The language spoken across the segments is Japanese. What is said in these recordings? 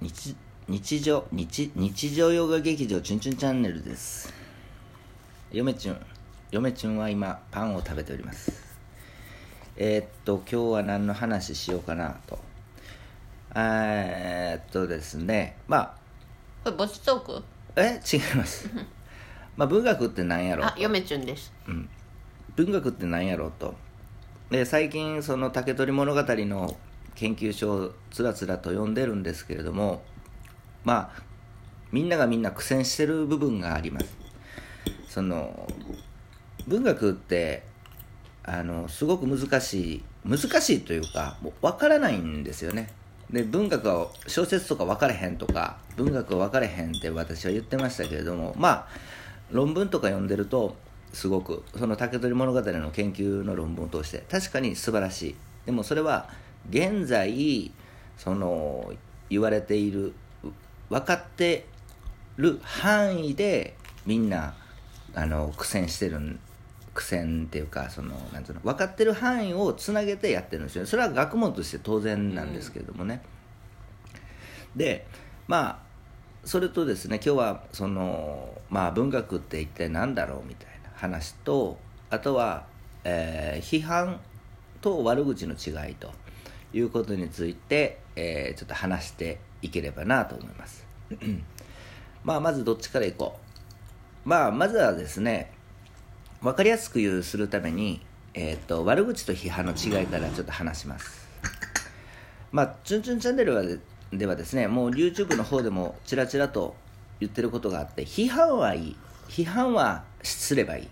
日日常日日常洋画劇場チュンチュンチャンネルです。嫁チュン嫁チュンは今パンを食べております。えー、っと今日は何の話しようかなと。えー、っとですねまあこれボチトーク？え違います。まあ文学って何やろあ嫁チュンです。うん、文学って何やろうと。で最近その竹取物語の研究所をつらつらと読んでるんですけれどもまあみんながみんな苦戦してる部分があります。その文学ってあのすごく難しい難しいというかもう分からないんですよね。で文学は小説とか分かれへんとか文学は分かれへんって私は言ってましたけれどもまあ論文とか読んでるとすごくその竹取物語の研究の論文を通して確かに素晴らしい。でもそれは現在その言われている分かってる範囲でみんなあの苦戦してる苦戦っていうかそのなんていうの分かってる範囲をつなげてやってるんですよそれは学問として当然なんですけれどもね、でまあそれとですね今日はそのまあ文学って一体何だろうみたいな話とあとは、えー批判と悪口の違いと。いうことについて、えーちょっと話していければなと思います まあまずどっちからいこうまあまずはですね分かりやすく言うするために、えー、と悪口と批判の違いからちょっと話しますまあ、チュンチュンチャンネルはでではですね、もう YouTube の方でもちらちらと言ってることがあって、批判はいい。批判はすればいい。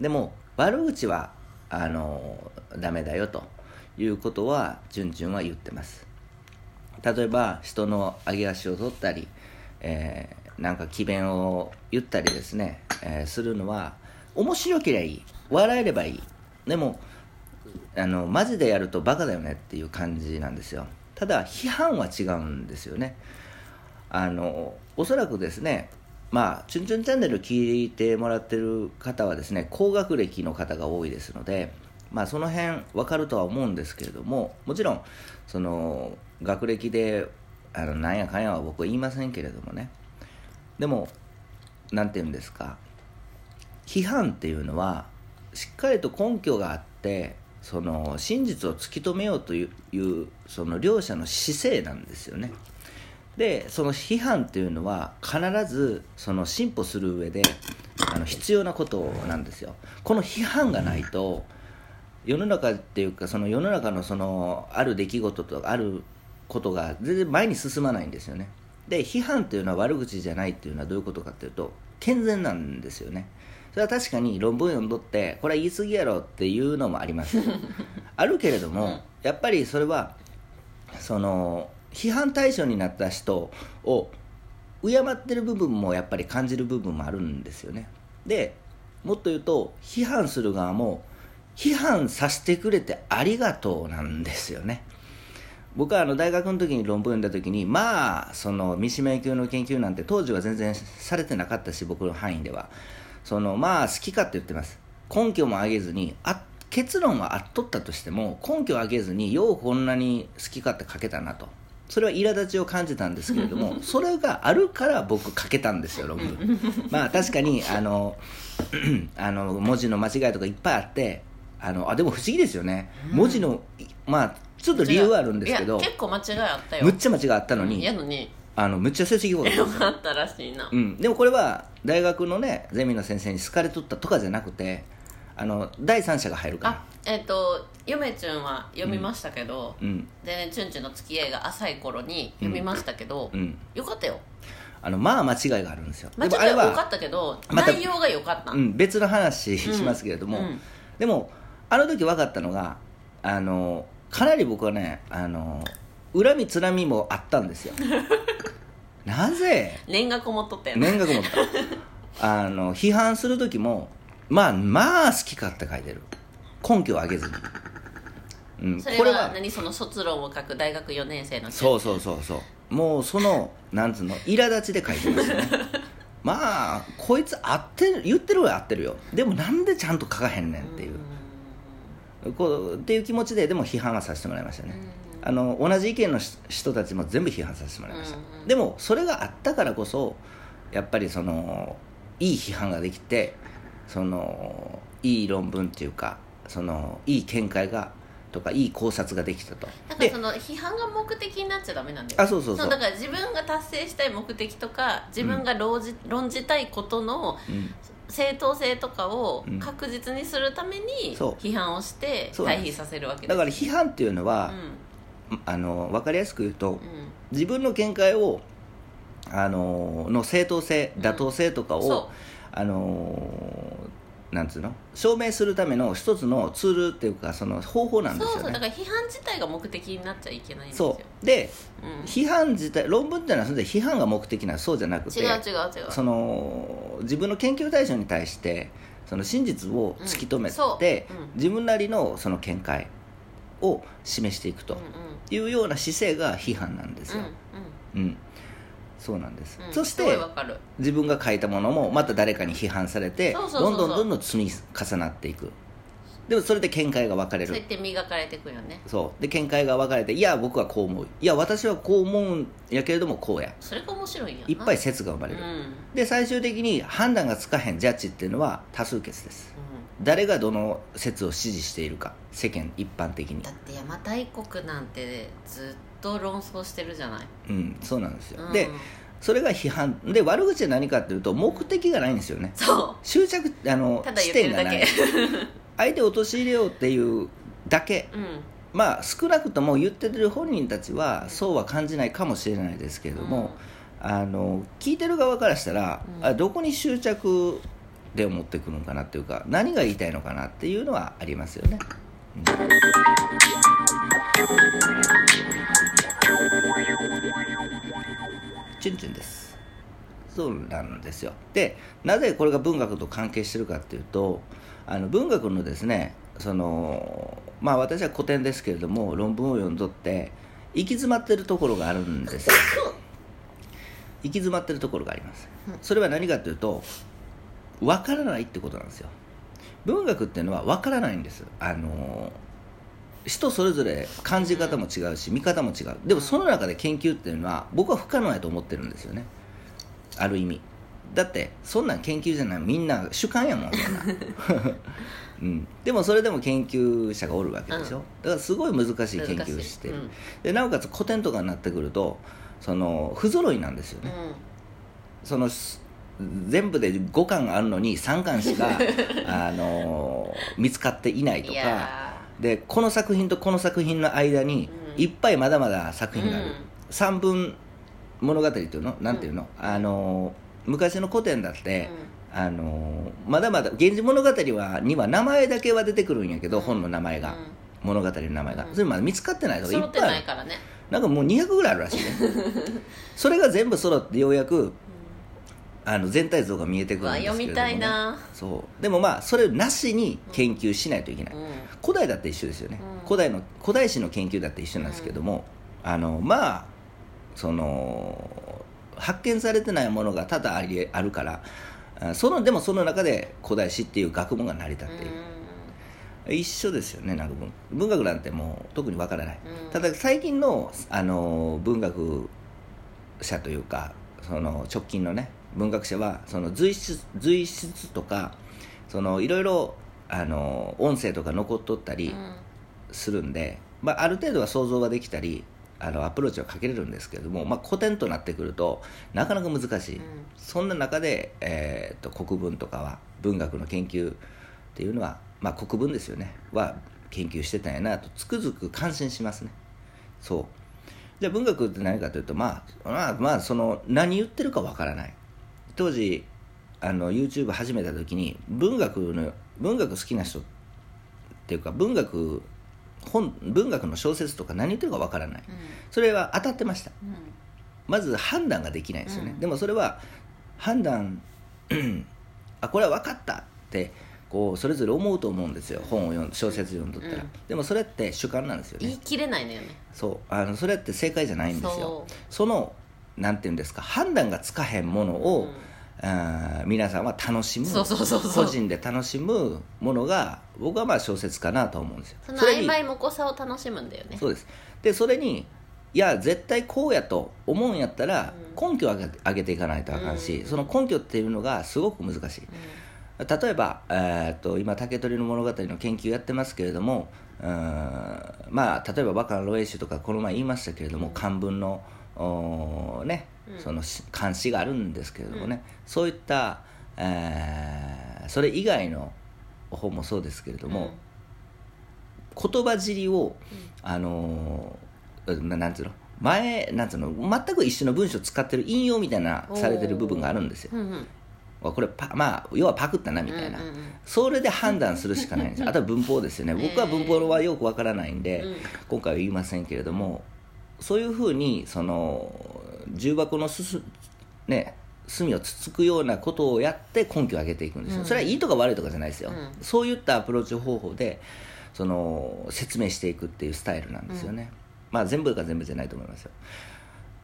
でも、悪口は、あの、ダメだよということは、チュンチュンは言ってます。例えば、人の上げ足を取ったり、えーなんか詭弁を言ったりですね、えーするのは、面白ければいい。笑えればいい。でも、あのマジでやるとバカだよねっていう感じなんですよただ批判は違うんですよねあのおそらくですねまあチュンチュンチャンネル聞いてもらってる方はですね高学歴の方が多いですのでまあその辺分かるとは思うんですけれどももちろんその学歴であのなんやかんやは僕は言いませんけれどもね。でもなんて言うんですか。批判っていうのはしっかりと根拠があってその真実を突き止めようといういうその両者の姿勢なんですよね。でその批判っていうのは必ずその進歩する上であの必要なことなんですよ。この批判がないと世の中っていうかその世の中のそのある出来事とかあることが全然前に進まないんですよね。で批判っていうのは悪口じゃないっていうのはどういうことかっていうと健全なんですよね。それは確かに論文読んどってこれは言い過ぎやろっていうのもあります。あるけれども、やっぱりそれはその批判対象になった人を敬ってる部分もやっぱり感じる部分もあるんですよね。でもっと言うと批判する側も批判させてくれてありがとうなんですよね。僕はあの大学の時に論文読んだ時にまあその三島由紀夫の研究なんて当時は全然されてなかったし僕の範囲では。そのまあ好きかって言ってます。根拠も挙げずにあ結論はあっとったとしても根拠を挙げずにようこんなに好き勝手書けたなと。それは苛立ちを感じたんですけれども それがあるから僕書けたんですよ論文。まあ確かにあの あの文字の間違いとかいっぱいあってあのあでも不思議ですよね、文字のいまあちょっと理由はあるんですけどいや結構間違いあったよ。むっちゃ間違いあったのに、やのに。あのむっちゃ成績良かった。んよかったらしいな、うん、でもこれは大学のねゼミの先生に好かれとったとかじゃなくてあの第三者が入るから。あえっ、と嫁ちゅんは読みましたけど、うん。でねチュンチュンの付き合いが浅い頃に読みましたけど、うん。よかったよ。あのまあ間違いがあるんですよ。間違いは多かは、ったけど、また内容が良かった、うん、別の話しますけれども、うん。でもあの時分かったのがあのかなり僕はねあの恨みつらみもあったんですよ。なぜ？念がこもっとったよね念がこもった。あの批判する時もまあまあ好き勝手書いてる。根拠を挙げずに、うん、それはは。何その卒論を書く大学4年生のそうそうそうそう。もうそのなんつうの苛立ちで書いてますよね。まあこいつ合ってる言ってるは合ってるよ。でもなんでちゃんと書かへんねんっていうこうっていう気持ちででも批判はさせてもらいましたね。あの同じ意見のし人たちも全部批判させてもらいました、うんうん。でもそれがあったからこそやっぱりそのいい批判ができてそのいい論文っていうかそのいい見解がとかいい考察ができたと。でだからその批判が目的になっちゃダメなんだよあそうそうそう。だから自分が達成したい目的とか自分が論じ,、論じたいことのうん正当性とかをうん。確実にするために批判をしてそうなんです。対比させるわけです。だから批判っていうのは、あの分かりやすく言うと、うん。うん自分の見解をあのの正当性うん。妥当性とかを、そあのなんつうの？証明するための一つのツールっていうかその方法なんですよそうそうだねから批判自体が目的になっちゃいけないんですよ。そう。でうん。批判自体論文っていうのはそれで批判が目的なのそうじゃなくて違う違う違う。その自分の研究対象に対してその真実を突き止めうんそう。ん。自分なりのその見解を示していくというような姿勢が批判なんですよ、うん。うんそうなんです、うん。そしすごいてわかる。自分が書いたものもまた誰かに批判されてそうそうそうそう。どんどんどんどん積み重なっていく。でもそれで見解が分かれる。そうやって磨かれていくよね。そう。で見解が分かれていや僕はこう思う。いや私はこう思うんやけれどもこうや。それが面白いんやな。いっぱい説が生まれる、うん。で最終的に判断がつかへんジャッジっていうのは多数決です。誰がどの説を支持しているか。世間一般的に。だって邪馬台国なんてずっと論争してるじゃない、うんそうなんですよ、うん。でそれが批判。で悪口は何かっていうと目的がないんですよね。そ執着あのうただ視言ってるだ点がない。け 相手を陥れようっていうだけ。うん。まあ少なくとも言ってる本人たちはそうは感じないかもしれないですけれども、あの聞いてる側からしたら、うん。あどこに執着で思ってくるのかなっていうか何が言いたいのかなっていうのはありますよね、うんチュンチュンです。そうなんですよ。でなぜこれが文学と関係してるかっていうとあの文学のですねそのまあ私は古典ですけれども論文を読んどって行き詰まってるところがあるんですよ。行き詰まってるところがあります。それは何かというと分からないってことなんですよ。文学っていうのは分からないんです。あの人それぞれ感じ方も違うし見方も違う。でもその中で研究っていうのは僕は不可能やと思ってるんですよね。ある意味。だってそんなん研究じゃない。みんな主観やもんそんな、うん、でもそれでも研究者がおるわけでしょ、うん。だからすごい難しい研究をしてる、うん。でなおかつ古典とかになってくるとその不揃いなんですよね、そのす全部で5巻あるのに3巻しか あの見つかっていないうん、とかでこの作品とこの作品の間にうん。いっぱいまだまだ作品がある、うん。三分物語っていうの？なんていうの、あの昔の古典だって、あのまだまだ「源氏物語は」には名前だけは出てくるんやけど、うん。本の名前が、物語の名前が、うん。それまだ見つかってないかいっぱいあるないからねなんかもう200ぐらいあるらしいね。それが全部揃ってようやくあの全体像が見えてくるんですけれども、ね、読みたいな。そう。でもまあそれなしに研究しないといけない、うん。古代だって一緒ですよね、うん。古代の古代史の研究だって一緒なんですけども、あのまあその発見されてないものが多々ありあるからあそのでもその中で古代史っていう学問が成り立っている、一緒ですよねなんか文文学なんてもう特にわからない、うん。ただ最近のあの文学者というかその直近のね文学者はその随筆随筆とかそのいろいろあの音声とか残っとったりうん。するんで、まあ、ある程度は想像ができたりあのアプローチはかけれるんですけれども、まあ、古典となってくるとなかなか難しい、うん。そんな中で、えー、と国文とかは文学の研究っていうのは、まあ、国文ですよね。は研究してたんやなとつくづく感心しますね。そう。じゃあ文学って何かというとまあまあまあその何言ってるかわからない当時あの YouTube 始めた時に文学の文学好きな人っていうか文学本文学の小説とか何言ってるかわからない。うん。それは当たってました。うん。まず判断ができないんですよね、うん。でもそれは判断あこれは分かったってこうそれぞれ思うと思うんですよ。本を読ん小説読んどったら、うん。でもそれって主観なんですよね。言い切れないのよね。そう。あのそれって正解じゃないんですよ。そそのなんていうんですか判断がつかへんものを、皆さんは楽しむそうそうそうそう。個人で楽しむものが僕はまあ小説かなと思うんですよ。そのれに曖昧もこさを楽しむんだよね。そうです。でそれにいや絶対こうやと思うんやったら根拠を上げ上げていかないとあかんし、うん。その根拠っていうのがすごく難しい、例えば、えーっと今竹取の物語の研究やってますけれどもうーん。まあ例えば「バカの露影集」とかこの前言いましたけれども漢文のおーねそのし漢詩があるんですけれどもね、そういった、えーそれ以外の本もそうですけれども、言葉尻を、あのーななんつうの？前なんつうの？全く一緒の文章を使ってる引用みたいなされてる部分があるんですよ。うんうん。これパまあ要はパクったなみたいな、うんうんうん。それで判断するしかない。んですよあとは文法ですよね。僕は文法はよくわからないんで、うん。今回は言いませんけれどもそういうふうにその重箱のすすね隅をつつくようなことをやって根拠を上げていくんですよ、うん。それはいいとか悪いとかじゃないですよ、うん。そういったアプローチ方法でその説明していくっていうスタイルなんですよね、まあ全部が全部じゃないと思いますよ。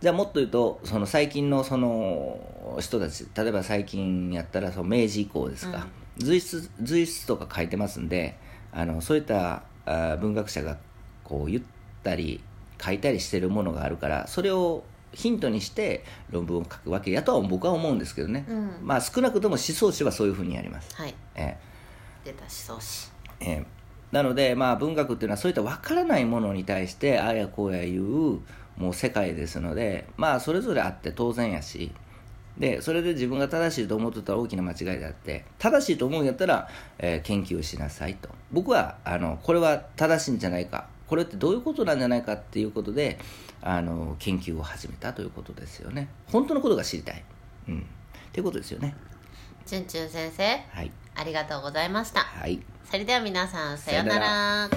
じゃあもっと言うとその最近のその人たち例えば最近やったらその明治以降ですか、随筆随筆とか書いてますんであのそういったあー文学者がこう言ったり書いたりしてるものがあるからそれをヒントにして論文を書くわけやとは僕は思うんですけどね、うん。まあ少なくとも思想史はそういうふうにやります、はい。え出た思想史。ええ。えなので、まあ、文学っていうのはそういった分からないものに対してああやこうや言うもう世界ですのでまあそれぞれあって当然やし。でそれで自分が正しいと思ってたら大きな間違いであって正しいと思うんやったら、えー研究しなさいと。僕はあのこれは正しいんじゃないかこれってどういうことなんじゃないかっていうことであの研究を始めたということですよね。本当のことが知りたい、うん、っていうことですよね。チュンチュン先生。はい。ありがとうございました。はい。それでは皆さんさようなら